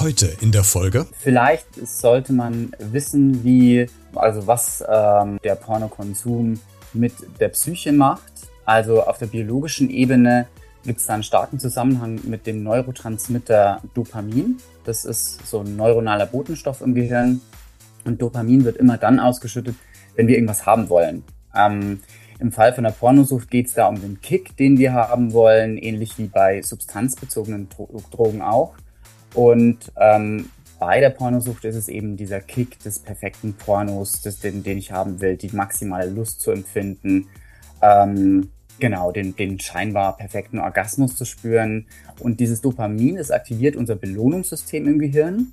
Heute in der Folge. Vielleicht sollte man wissen, wie, also was ähm, der Pornokonsum mit der Psyche macht. Also auf der biologischen Ebene gibt es da einen starken Zusammenhang mit dem Neurotransmitter Dopamin. Das ist so ein neuronaler Botenstoff im Gehirn. Und Dopamin wird immer dann ausgeschüttet, wenn wir irgendwas haben wollen. Ähm, Im Fall von der Pornosucht geht es da um den Kick, den wir haben wollen, ähnlich wie bei substanzbezogenen Drogen auch. Und ähm, bei der Pornosucht ist es eben dieser Kick des perfekten Pornos, des, den, den ich haben will, die maximale Lust zu empfinden, ähm, genau, den, den scheinbar perfekten Orgasmus zu spüren. Und dieses Dopamin, das aktiviert unser Belohnungssystem im Gehirn.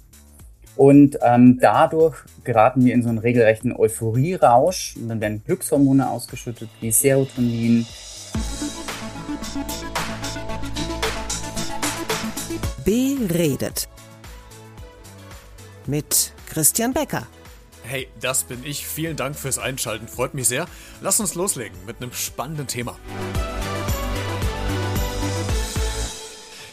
Und ähm, dadurch geraten wir in so einen regelrechten Euphorierausch. Und dann werden Glückshormone ausgeschüttet, wie Serotonin. Beredet. Mit Christian Becker. Hey, das bin ich. Vielen Dank fürs Einschalten. Freut mich sehr. Lass uns loslegen mit einem spannenden Thema.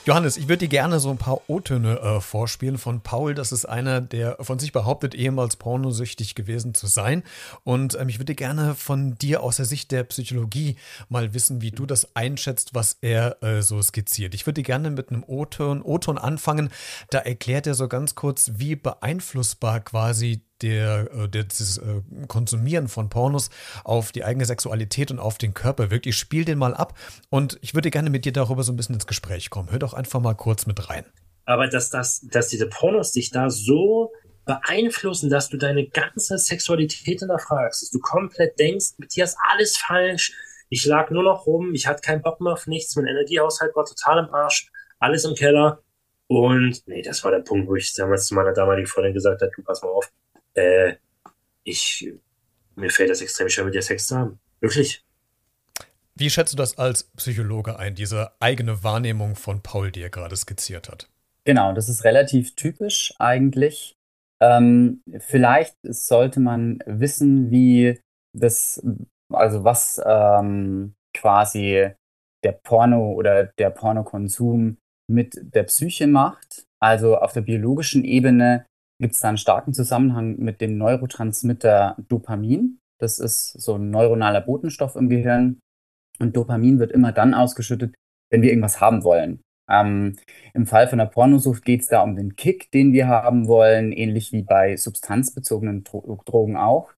Johannes, ich würde dir gerne so ein paar O-Töne äh, vorspielen von Paul. Das ist einer, der von sich behauptet, ehemals pornosüchtig gewesen zu sein. Und ähm, ich würde gerne von dir aus der Sicht der Psychologie mal wissen, wie du das einschätzt, was er äh, so skizziert. Ich würde gerne mit einem O-Ton anfangen. Da erklärt er so ganz kurz, wie beeinflussbar quasi der, äh, der, das äh, Konsumieren von Pornos auf die eigene Sexualität und auf den Körper wirkt. Ich spiele den mal ab und ich würde gerne mit dir darüber so ein bisschen ins Gespräch kommen. Hör doch einfach mal kurz mit rein. Aber dass, das, dass diese Pornos dich da so beeinflussen, dass du deine ganze Sexualität hinterfragst, dass du komplett denkst, mit dir ist alles falsch, ich lag nur noch rum, ich hatte keinen Bock mehr auf nichts, mein Energiehaushalt war total im Arsch, alles im Keller. Und nee, das war der Punkt, wo ich damals zu meiner damaligen Freundin gesagt habe, du pass mal auf, äh, ich, mir fällt das extrem schwer, mit dir Sex zu haben. Wirklich. Wie schätzt du das als Psychologe ein, diese eigene Wahrnehmung von Paul, die er gerade skizziert hat? Genau, das ist relativ typisch eigentlich. Ähm, vielleicht sollte man wissen, wie das, also was ähm, quasi der Porno oder der Pornokonsum mit der Psyche macht. Also auf der biologischen Ebene gibt es da einen starken Zusammenhang mit dem Neurotransmitter Dopamin. Das ist so ein neuronaler Botenstoff im Gehirn. Und Dopamin wird immer dann ausgeschüttet, wenn wir irgendwas haben wollen. Ähm, Im Fall von der Pornosucht geht es da um den Kick, den wir haben wollen, ähnlich wie bei substanzbezogenen Dro Drogen auch.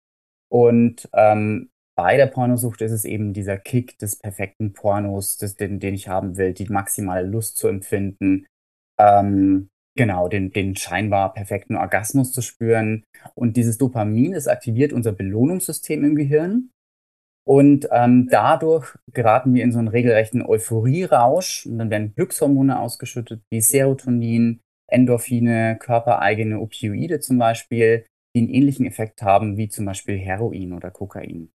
Und ähm, bei der Pornosucht ist es eben dieser Kick des perfekten Pornos, des, den, den ich haben will, die maximale Lust zu empfinden. Ähm, Genau, den, den scheinbar perfekten Orgasmus zu spüren. Und dieses Dopamin, das aktiviert unser Belohnungssystem im Gehirn. Und ähm, dadurch geraten wir in so einen regelrechten Euphorierausch. Und dann werden Glückshormone ausgeschüttet, wie Serotonin, Endorphine, körpereigene Opioide zum Beispiel, die einen ähnlichen Effekt haben wie zum Beispiel Heroin oder Kokain.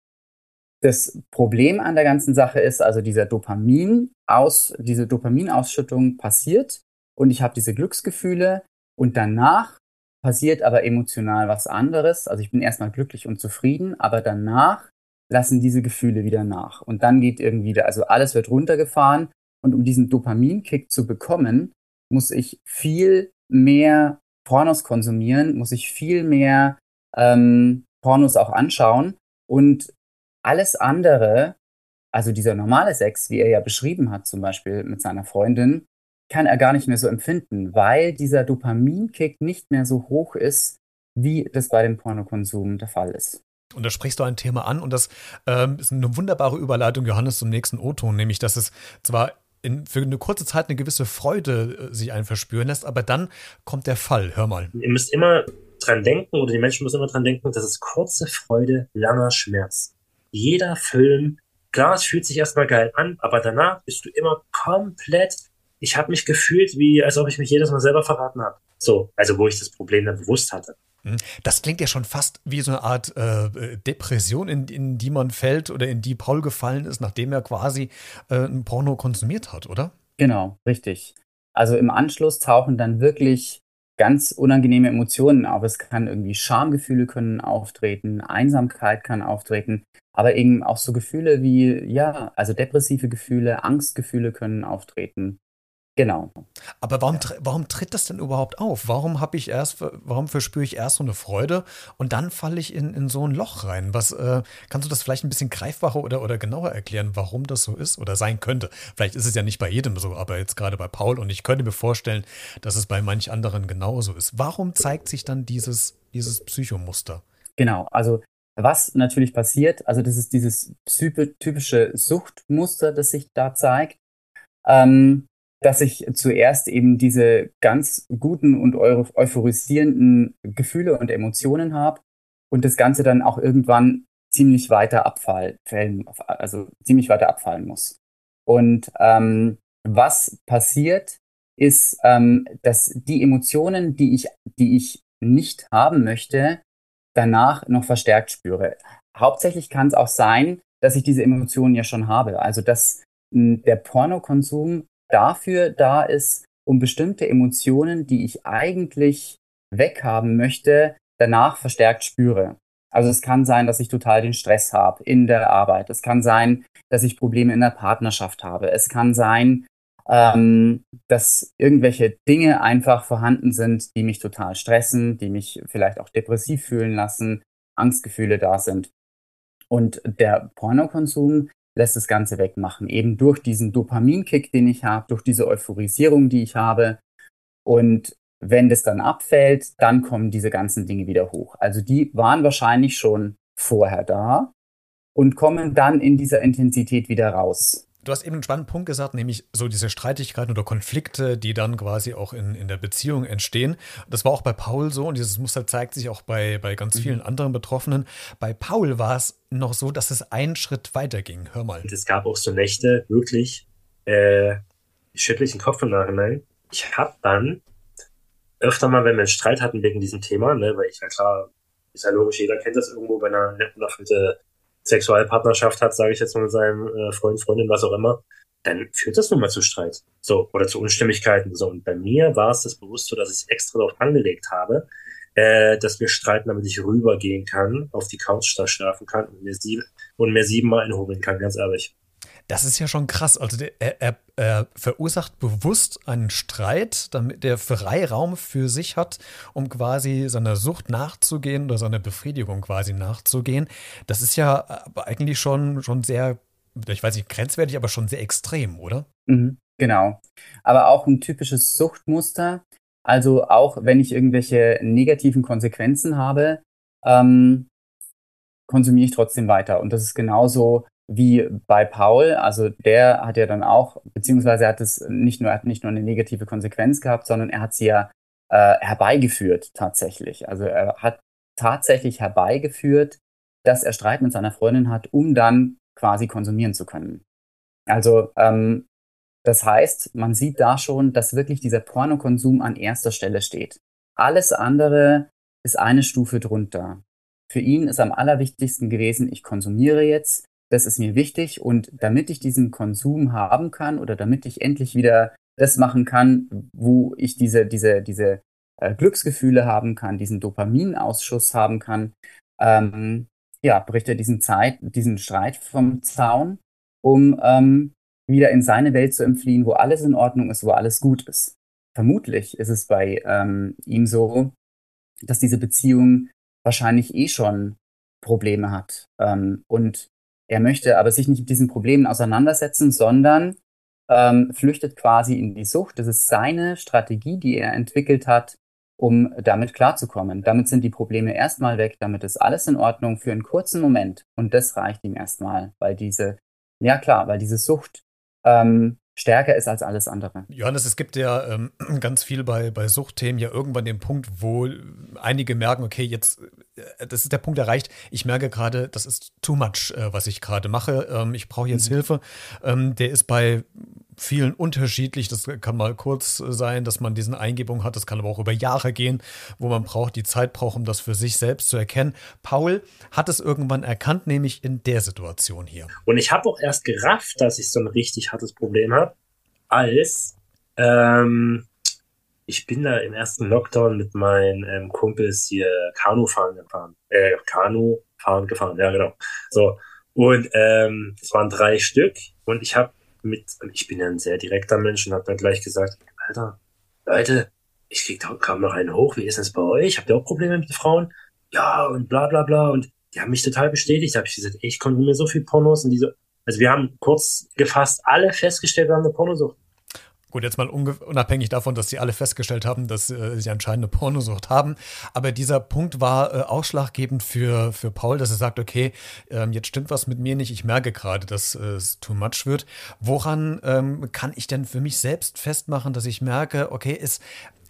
Das Problem an der ganzen Sache ist also dieser Dopamin aus, diese Dopaminausschüttung passiert und ich habe diese Glücksgefühle und danach passiert aber emotional was anderes. Also ich bin erstmal glücklich und zufrieden, aber danach lassen diese Gefühle wieder nach. Und dann geht irgendwie, also alles wird runtergefahren und um diesen Dopaminkick zu bekommen, muss ich viel mehr Pornos konsumieren, muss ich viel mehr ähm, Pornos auch anschauen und alles andere, also dieser normale Sex, wie er ja beschrieben hat, zum Beispiel mit seiner Freundin, kann er gar nicht mehr so empfinden, weil dieser Dopaminkick nicht mehr so hoch ist, wie das bei dem Pornokonsum der Fall ist. Und da sprichst du ein Thema an und das ähm, ist eine wunderbare Überleitung, Johannes, zum nächsten O-Ton, nämlich, dass es zwar in, für eine kurze Zeit eine gewisse Freude äh, sich einen verspüren lässt, aber dann kommt der Fall. Hör mal. Ihr müsst immer dran denken, oder die Menschen müssen immer dran denken, das ist kurze Freude, langer Schmerz. Jeder Film, klar, es fühlt sich erstmal geil an, aber danach bist du immer komplett ich habe mich gefühlt, wie als ob ich mich jedes Mal selber verraten habe. So, also wo ich das Problem dann bewusst hatte. Hm. Das klingt ja schon fast wie so eine Art äh, Depression, in, in, die man fällt oder in die Paul gefallen ist, nachdem er quasi äh, ein Porno konsumiert hat, oder? Genau, richtig. Also im Anschluss tauchen dann wirklich ganz unangenehme Emotionen auf. Es kann irgendwie Schamgefühle können auftreten, Einsamkeit kann auftreten, aber eben auch so Gefühle wie, ja, also depressive Gefühle, Angstgefühle können auftreten. Genau. Aber warum, warum tritt das denn überhaupt auf? Warum habe ich erst, warum verspüre ich erst so eine Freude und dann falle ich in, in so ein Loch rein? Was äh, kannst du das vielleicht ein bisschen greifbarer oder, oder genauer erklären, warum das so ist oder sein könnte? Vielleicht ist es ja nicht bei jedem so, aber jetzt gerade bei Paul und ich könnte mir vorstellen, dass es bei manch anderen genauso ist. Warum zeigt sich dann dieses, dieses Psychomuster? Genau, also was natürlich passiert, also das ist dieses typische Suchtmuster, das sich da zeigt. Ähm, dass ich zuerst eben diese ganz guten und euphorisierenden Gefühle und Emotionen habe und das Ganze dann auch irgendwann ziemlich weiter abfallen, also ziemlich weiter abfallen muss. Und ähm, was passiert, ist, ähm, dass die Emotionen, die ich, die ich nicht haben möchte, danach noch verstärkt spüre. Hauptsächlich kann es auch sein, dass ich diese Emotionen ja schon habe. Also dass hm, der Pornokonsum dafür da ist, um bestimmte Emotionen, die ich eigentlich weghaben möchte, danach verstärkt spüre. Also es kann sein, dass ich total den Stress habe in der Arbeit. Es kann sein, dass ich Probleme in der Partnerschaft habe. Es kann sein, ähm, dass irgendwelche Dinge einfach vorhanden sind, die mich total stressen, die mich vielleicht auch depressiv fühlen lassen, Angstgefühle da sind. Und der Pornokonsum lässt das Ganze wegmachen. Eben durch diesen Dopaminkick, den ich habe, durch diese Euphorisierung, die ich habe. Und wenn das dann abfällt, dann kommen diese ganzen Dinge wieder hoch. Also die waren wahrscheinlich schon vorher da und kommen dann in dieser Intensität wieder raus. Du hast eben einen spannenden Punkt gesagt, nämlich so diese Streitigkeiten oder Konflikte, die dann quasi auch in, in der Beziehung entstehen. Das war auch bei Paul so und dieses Muster zeigt sich auch bei, bei ganz mhm. vielen anderen Betroffenen. Bei Paul war es noch so, dass es einen Schritt weiter ging. Hör mal. Und es gab auch so Nächte, wirklich, äh, schüttle ich den Kopf im Nachhinein. Ich habe dann öfter mal, wenn wir einen Streit hatten wegen diesem Thema, ne, weil ich ja klar, ist ja logisch, jeder kennt das irgendwo, wenn er eine unerfüllte Sexualpartnerschaft hat, sage ich jetzt mal mit seinem äh, Freund, Freundin, was auch immer, dann führt das nun mal zu Streit. So, oder zu Unstimmigkeiten. So, und bei mir war es das bewusst so, dass ich extra darauf angelegt habe, äh, dass wir streiten, damit ich rübergehen kann, auf die Couch da schlafen kann und mir, sieben, und mir siebenmal einhobeln kann, ganz ehrlich. Das ist ja schon krass. Also der, er, er, er, verursacht bewusst einen Streit, damit der Freiraum für sich hat, um quasi seiner Sucht nachzugehen oder seiner Befriedigung quasi nachzugehen. Das ist ja eigentlich schon, schon sehr, ich weiß nicht, grenzwertig, aber schon sehr extrem, oder? Mhm, genau. Aber auch ein typisches Suchtmuster. Also auch wenn ich irgendwelche negativen Konsequenzen habe, ähm, konsumiere ich trotzdem weiter. Und das ist genauso wie bei Paul. Also der hat ja dann auch, beziehungsweise er hat es nicht nur, hat nicht nur eine negative Konsequenz gehabt, sondern er hat sie ja äh, herbeigeführt tatsächlich. Also er hat tatsächlich herbeigeführt, dass er Streit mit seiner Freundin hat, um dann quasi konsumieren zu können. Also ähm, das heißt, man sieht da schon, dass wirklich dieser Pornokonsum an erster Stelle steht. Alles andere ist eine Stufe drunter. Für ihn ist am allerwichtigsten gewesen, ich konsumiere jetzt, das ist mir wichtig und damit ich diesen Konsum haben kann oder damit ich endlich wieder das machen kann, wo ich diese, diese, diese äh, Glücksgefühle haben kann, diesen Dopaminausschuss haben kann, ähm, ja, bricht er diesen Zeit, diesen Streit vom Zaun, um ähm, wieder in seine Welt zu entfliehen, wo alles in Ordnung ist, wo alles gut ist. Vermutlich ist es bei ähm, ihm so, dass diese Beziehung wahrscheinlich eh schon Probleme hat. Ähm, und er möchte aber sich nicht mit diesen Problemen auseinandersetzen, sondern ähm, flüchtet quasi in die Sucht. Das ist seine Strategie, die er entwickelt hat, um damit klarzukommen. Damit sind die Probleme erstmal weg, damit ist alles in Ordnung für einen kurzen Moment. Und das reicht ihm erstmal, weil diese, ja klar, weil diese Sucht ähm, stärker ist als alles andere. Johannes, es gibt ja ähm, ganz viel bei, bei Suchtthemen ja irgendwann den Punkt, wo einige merken, okay, jetzt, äh, das ist der Punkt erreicht, ich merke gerade, das ist too much, äh, was ich gerade mache, ähm, ich brauche jetzt mhm. Hilfe. Ähm, der ist bei vielen unterschiedlich. Das kann mal kurz sein, dass man diesen Eingebungen hat. Das kann aber auch über Jahre gehen, wo man braucht, die Zeit braucht, um das für sich selbst zu erkennen. Paul hat es irgendwann erkannt, nämlich in der Situation hier. Und ich habe auch erst gerafft, dass ich so ein richtig hartes Problem habe, als ähm, ich bin da im ersten Lockdown mit meinen ähm, Kumpels hier Kanu fahren gefahren. Äh, Kanu fahren gefahren, ja genau. So. Und ähm, es waren drei Stück und ich habe mit, ich bin ja ein sehr direkter Mensch und habe dann gleich gesagt, Alter, Leute, ich krieg da kaum noch einen hoch, wie ist das bei euch? Habt ihr auch Probleme mit Frauen? Ja, und bla bla bla. Und die haben mich total bestätigt. Da habe ich gesagt, ey, ich konsumiere so viel Pornos und diese, also wir haben kurz gefasst alle festgestellt, wir haben eine Pornosucht. Gut, jetzt mal unabhängig davon, dass sie alle festgestellt haben, dass äh, sie anscheinend eine Pornosucht haben. Aber dieser Punkt war äh, ausschlaggebend für, für Paul, dass er sagt, okay, ähm, jetzt stimmt was mit mir nicht. Ich merke gerade, dass äh, es too much wird. Woran ähm, kann ich denn für mich selbst festmachen, dass ich merke, okay, es,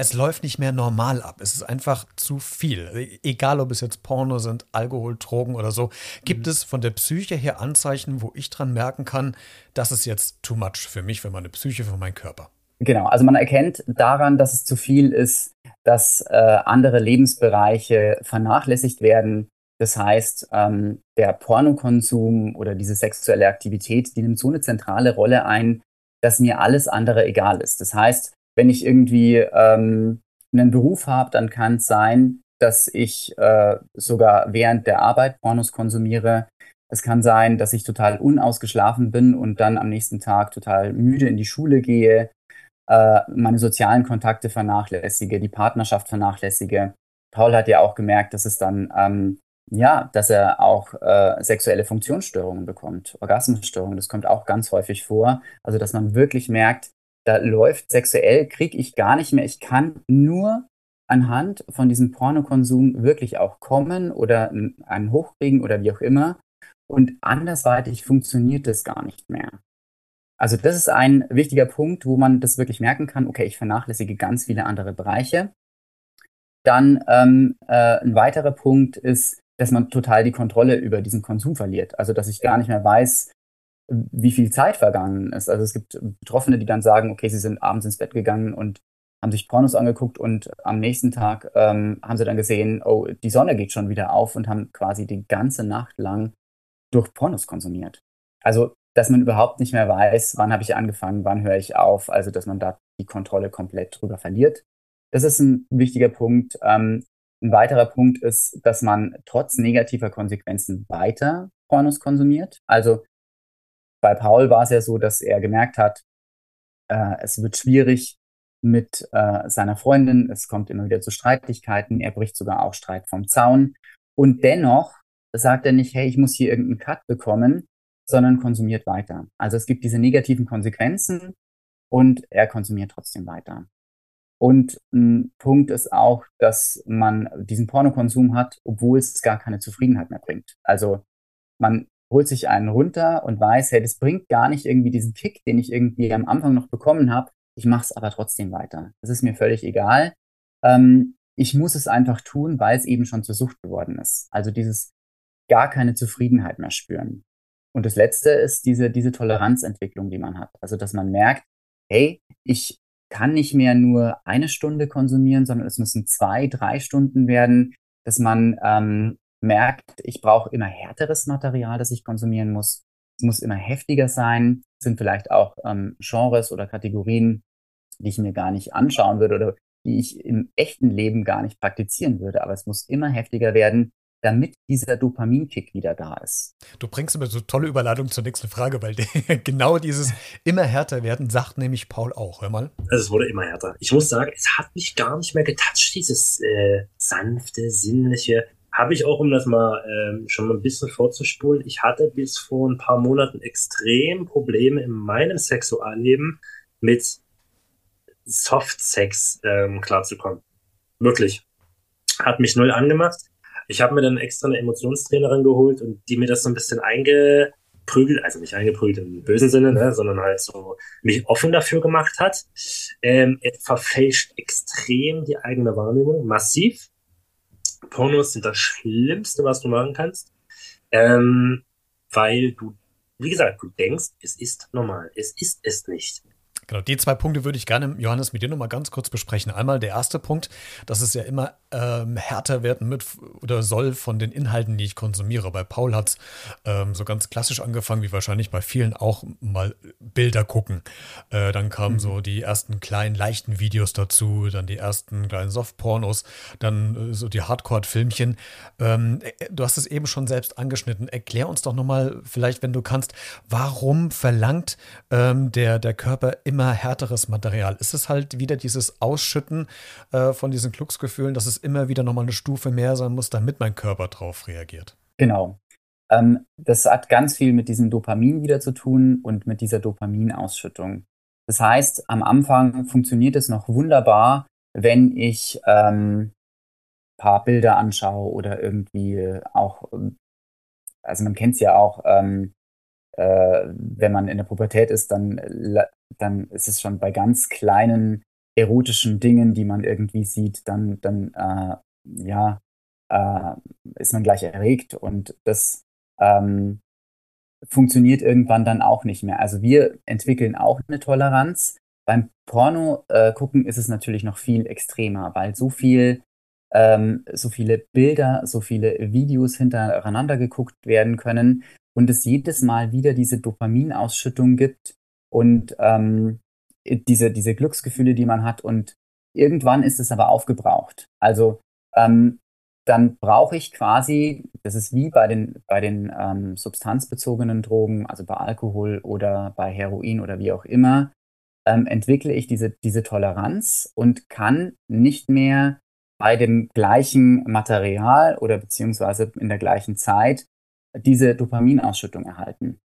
es läuft nicht mehr normal ab. Es ist einfach zu viel. Egal, ob es jetzt Porno sind, Alkohol, Drogen oder so. Gibt mhm. es von der Psyche her Anzeichen, wo ich dran merken kann, das ist jetzt too much für mich, für meine Psyche, für meinen Körper. Genau, also man erkennt daran, dass es zu viel ist, dass äh, andere Lebensbereiche vernachlässigt werden. Das heißt, ähm, der Pornokonsum oder diese sexuelle Aktivität, die nimmt so eine zentrale Rolle ein, dass mir alles andere egal ist. Das heißt, wenn ich irgendwie ähm, einen Beruf habe, dann kann es sein, dass ich äh, sogar während der Arbeit Pornos konsumiere. Es kann sein, dass ich total unausgeschlafen bin und dann am nächsten Tag total müde in die Schule gehe, äh, meine sozialen Kontakte vernachlässige, die Partnerschaft vernachlässige. Paul hat ja auch gemerkt, dass es dann, ähm, ja, dass er auch äh, sexuelle Funktionsstörungen bekommt, Orgasmusstörungen. Das kommt auch ganz häufig vor. Also, dass man wirklich merkt, da läuft sexuell, kriege ich gar nicht mehr. Ich kann nur anhand von diesem Pornokonsum wirklich auch kommen oder einen hochkriegen oder wie auch immer. Und andersweitig funktioniert das gar nicht mehr. Also das ist ein wichtiger Punkt, wo man das wirklich merken kann, okay, ich vernachlässige ganz viele andere Bereiche. Dann ähm, äh, ein weiterer Punkt ist, dass man total die Kontrolle über diesen Konsum verliert. Also dass ich gar nicht mehr weiß, wie viel Zeit vergangen ist. Also es gibt Betroffene, die dann sagen, okay, sie sind abends ins Bett gegangen und haben sich Pornos angeguckt und am nächsten Tag ähm, haben sie dann gesehen, oh, die Sonne geht schon wieder auf und haben quasi die ganze Nacht lang durch Pornos konsumiert. Also, dass man überhaupt nicht mehr weiß, wann habe ich angefangen, wann höre ich auf, also dass man da die Kontrolle komplett drüber verliert. Das ist ein wichtiger Punkt. Ähm, ein weiterer Punkt ist, dass man trotz negativer Konsequenzen weiter Pornos konsumiert. Also bei Paul war es ja so, dass er gemerkt hat, äh, es wird schwierig mit äh, seiner Freundin, es kommt immer wieder zu Streitigkeiten, er bricht sogar auch Streit vom Zaun. Und dennoch sagt er nicht, hey, ich muss hier irgendeinen Cut bekommen, sondern konsumiert weiter. Also es gibt diese negativen Konsequenzen und er konsumiert trotzdem weiter. Und ein Punkt ist auch, dass man diesen Pornokonsum hat, obwohl es gar keine Zufriedenheit mehr bringt. Also man holt sich einen runter und weiß, hey, das bringt gar nicht irgendwie diesen Kick, den ich irgendwie am Anfang noch bekommen habe. Ich mache es aber trotzdem weiter. Das ist mir völlig egal. Ähm, ich muss es einfach tun, weil es eben schon zur Sucht geworden ist. Also dieses gar keine Zufriedenheit mehr spüren. Und das Letzte ist diese, diese Toleranzentwicklung, die man hat. Also dass man merkt, hey, ich kann nicht mehr nur eine Stunde konsumieren, sondern es müssen zwei, drei Stunden werden, dass man ähm, merkt, ich brauche immer härteres Material, das ich konsumieren muss. Es muss immer heftiger sein. Es sind vielleicht auch ähm, Genres oder Kategorien, die ich mir gar nicht anschauen würde oder die ich im echten Leben gar nicht praktizieren würde. Aber es muss immer heftiger werden, damit dieser Dopaminkick wieder da ist. Du bringst mir so tolle Überladung zur nächsten Frage, weil genau dieses immer härter werden sagt nämlich Paul auch. Hör mal. Also es wurde immer härter. Ich muss sagen, es hat mich gar nicht mehr getatscht, dieses äh, sanfte, sinnliche habe ich auch, um das mal ähm, schon mal ein bisschen vorzuspulen, ich hatte bis vor ein paar Monaten extrem Probleme in meinem Sexualleben mit Softsex ähm, klarzukommen. Wirklich. Hat mich null angemacht. Ich habe mir dann extra eine Emotionstrainerin geholt und die mir das so ein bisschen eingeprügelt, also nicht eingeprügelt im bösen Sinne, ne, sondern halt so mich offen dafür gemacht hat. Ähm, es verfälscht extrem die eigene Wahrnehmung, massiv. Pornos sind das Schlimmste, was du machen kannst. Ähm, weil du, wie gesagt, du denkst, es ist normal. Es ist es nicht. Genau, die zwei Punkte würde ich gerne, Johannes, mit dir nochmal ganz kurz besprechen. Einmal der erste Punkt, dass es ja immer ähm, härter werden mit oder soll von den Inhalten, die ich konsumiere. Bei Paul hat es ähm, so ganz klassisch angefangen, wie wahrscheinlich bei vielen auch mal Bilder gucken. Äh, dann kamen mhm. so die ersten kleinen, leichten Videos dazu, dann die ersten kleinen Softpornos, dann äh, so die Hardcore-Filmchen. Ähm, äh, du hast es eben schon selbst angeschnitten. Erklär uns doch nochmal, vielleicht, wenn du kannst, warum verlangt ähm, der, der Körper immer immer härteres Material. Ist es halt wieder dieses Ausschütten äh, von diesen Glücksgefühlen, dass es immer wieder nochmal eine Stufe mehr sein muss, damit mein Körper drauf reagiert? Genau. Ähm, das hat ganz viel mit diesem Dopamin wieder zu tun und mit dieser Dopaminausschüttung. Das heißt, am Anfang funktioniert es noch wunderbar, wenn ich ähm, paar Bilder anschaue oder irgendwie auch, ähm, also man kennt es ja auch, ähm, äh, wenn man in der Pubertät ist, dann, dann ist es schon bei ganz kleinen erotischen Dingen, die man irgendwie sieht, dann, dann äh, ja, äh, ist man gleich erregt und das ähm, funktioniert irgendwann dann auch nicht mehr. Also wir entwickeln auch eine Toleranz. Beim Porno äh, gucken ist es natürlich noch viel extremer, weil so viel ähm, so viele Bilder, so viele Videos hintereinander geguckt werden können, und es jedes Mal wieder diese Dopaminausschüttung gibt und ähm, diese, diese Glücksgefühle, die man hat. Und irgendwann ist es aber aufgebraucht. Also ähm, dann brauche ich quasi, das ist wie bei den, bei den ähm, substanzbezogenen Drogen, also bei Alkohol oder bei Heroin oder wie auch immer, ähm, entwickle ich diese, diese Toleranz und kann nicht mehr bei dem gleichen Material oder beziehungsweise in der gleichen Zeit diese Dopaminausschüttung erhalten.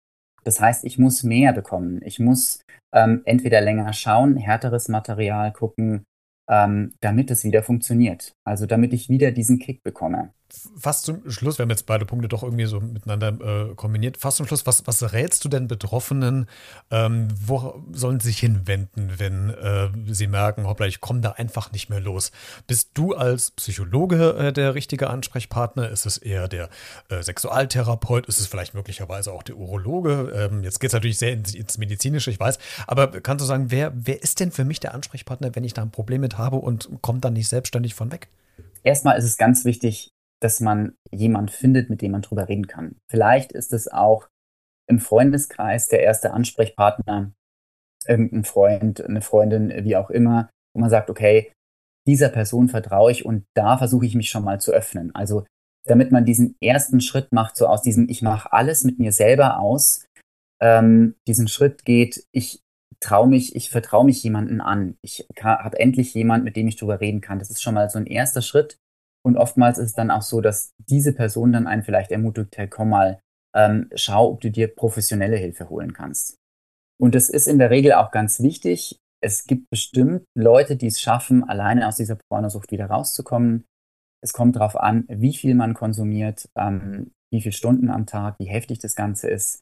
Das heißt, ich muss mehr bekommen. Ich muss ähm, entweder länger schauen, härteres Material gucken, ähm, damit es wieder funktioniert. Also damit ich wieder diesen Kick bekomme fast zum Schluss, wir haben jetzt beide Punkte doch irgendwie so miteinander äh, kombiniert. Fast zum Schluss, was, was rätst du denn Betroffenen? Ähm, wo sollen sie sich hinwenden, wenn äh, sie merken, hoppla, ich komme da einfach nicht mehr los? Bist du als Psychologe äh, der richtige Ansprechpartner? Ist es eher der äh, Sexualtherapeut? Ist es vielleicht möglicherweise auch der Urologe? Ähm, jetzt geht es natürlich sehr ins, ins, Medizinische, ich weiß. Aber kannst du sagen, wer, wer ist denn für mich der Ansprechpartner, wenn ich da ein Problem mit habe und kommt dann nicht selbstständig von weg? Erstmal ist es ganz wichtig, dass man jemand findet, mit dem man drüber reden kann. Vielleicht ist es auch im Freundeskreis der erste Ansprechpartner, irgendein Freund, eine Freundin, wie auch immer, wo man sagt, okay, dieser Person vertraue ich und da versuche ich mich schon mal zu öffnen. Also damit man diesen ersten Schritt macht, so aus diesem Ich mache alles mit mir selber aus, ähm, diesen Schritt geht, ich traue mich, ich vertraue mich jemanden an. Ich habe endlich jemand, mit dem ich drüber reden kann. Das ist schon mal so ein erster Schritt, und oftmals ist es dann auch so, dass diese Person dann einen vielleicht ermutigt, hey, komm mal, ähm, schau, ob du dir professionelle Hilfe holen kannst. Und das ist in der Regel auch ganz wichtig. Es gibt bestimmt Leute, die es schaffen, alleine aus dieser Pornosucht wieder rauszukommen. Es kommt darauf an, wie viel man konsumiert, ähm, wie viele Stunden am Tag, wie heftig das Ganze ist.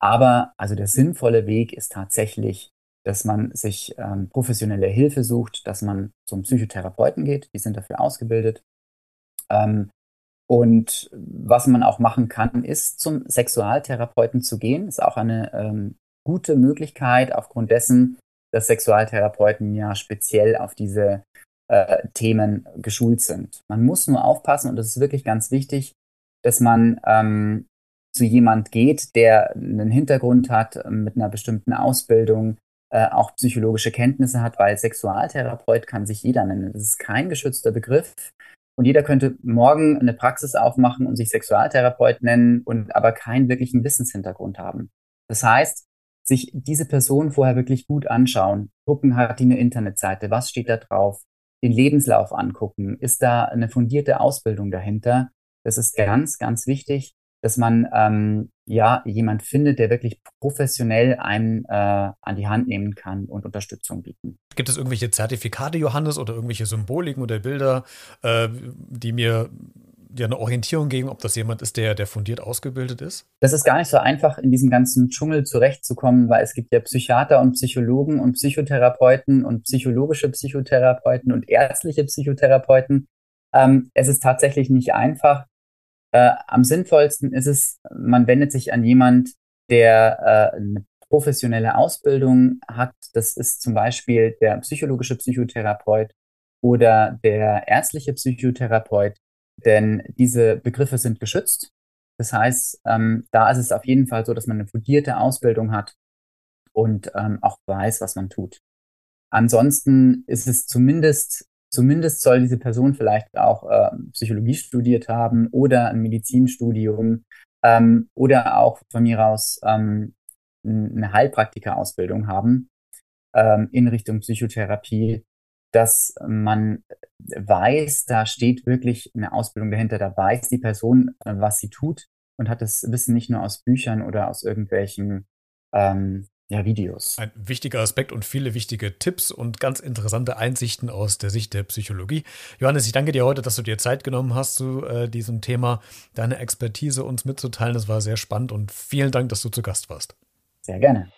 Aber also der sinnvolle Weg ist tatsächlich, dass man sich ähm, professionelle Hilfe sucht, dass man zum Psychotherapeuten geht, die sind dafür ausgebildet, ähm, und was man auch machen kann, ist zum Sexualtherapeuten zu gehen. Ist auch eine ähm, gute Möglichkeit aufgrund dessen, dass Sexualtherapeuten ja speziell auf diese äh, Themen geschult sind. Man muss nur aufpassen, und das ist wirklich ganz wichtig, dass man ähm, zu jemand geht, der einen Hintergrund hat mit einer bestimmten Ausbildung, äh, auch psychologische Kenntnisse hat, weil Sexualtherapeut kann sich jeder nennen. Das ist kein geschützter Begriff. Und jeder könnte morgen eine Praxis aufmachen und sich Sexualtherapeut nennen und aber keinen wirklichen Wissenshintergrund haben. Das heißt, sich diese Person vorher wirklich gut anschauen, gucken, hat die eine Internetseite, was steht da drauf, den Lebenslauf angucken, ist da eine fundierte Ausbildung dahinter. Das ist ganz, ganz wichtig, dass man ähm, ja jemand findet, der wirklich professionell einen äh, an die Hand nehmen kann und Unterstützung bieten. Gibt es irgendwelche Zertifikate, Johannes, oder irgendwelche Symboliken oder Bilder, äh, die mir ja eine Orientierung geben, ob das jemand ist, der, der fundiert ausgebildet ist? Das ist gar nicht so einfach, in diesem ganzen Dschungel zurechtzukommen, weil es gibt ja Psychiater und Psychologen und Psychotherapeuten und psychologische Psychotherapeuten und ärztliche Psychotherapeuten. Ähm, es ist tatsächlich nicht einfach. Äh, am sinnvollsten ist es, man wendet sich an jemand, der äh, eine professionelle Ausbildung hat. Das ist zum Beispiel der psychologische Psychotherapeut oder der ärztliche Psychotherapeut, denn diese Begriffe sind geschützt. Das heißt, ähm, da ist es auf jeden Fall so, dass man eine fundierte Ausbildung hat und ähm, auch weiß, was man tut. Ansonsten ist es zumindest, zumindest soll diese Person vielleicht auch äh, Psychologie studiert haben oder ein Medizinstudium ähm, oder auch von mir aus ähm, eine Heilpraktika-Ausbildung haben ähm, in Richtung Psychotherapie, dass man weiß, da steht wirklich eine Ausbildung dahinter, da weiß die Person, äh, was sie tut und hat das Wissen nicht nur aus Büchern oder aus irgendwelchen ähm, ja, Videos. Ein wichtiger Aspekt und viele wichtige Tipps und ganz interessante Einsichten aus der Sicht der Psychologie. Johannes, ich danke dir heute, dass du dir Zeit genommen hast, zu äh, diesem Thema deine Expertise uns mitzuteilen. Das war sehr spannend und vielen Dank, dass du zu Gast warst. Sehr gerne.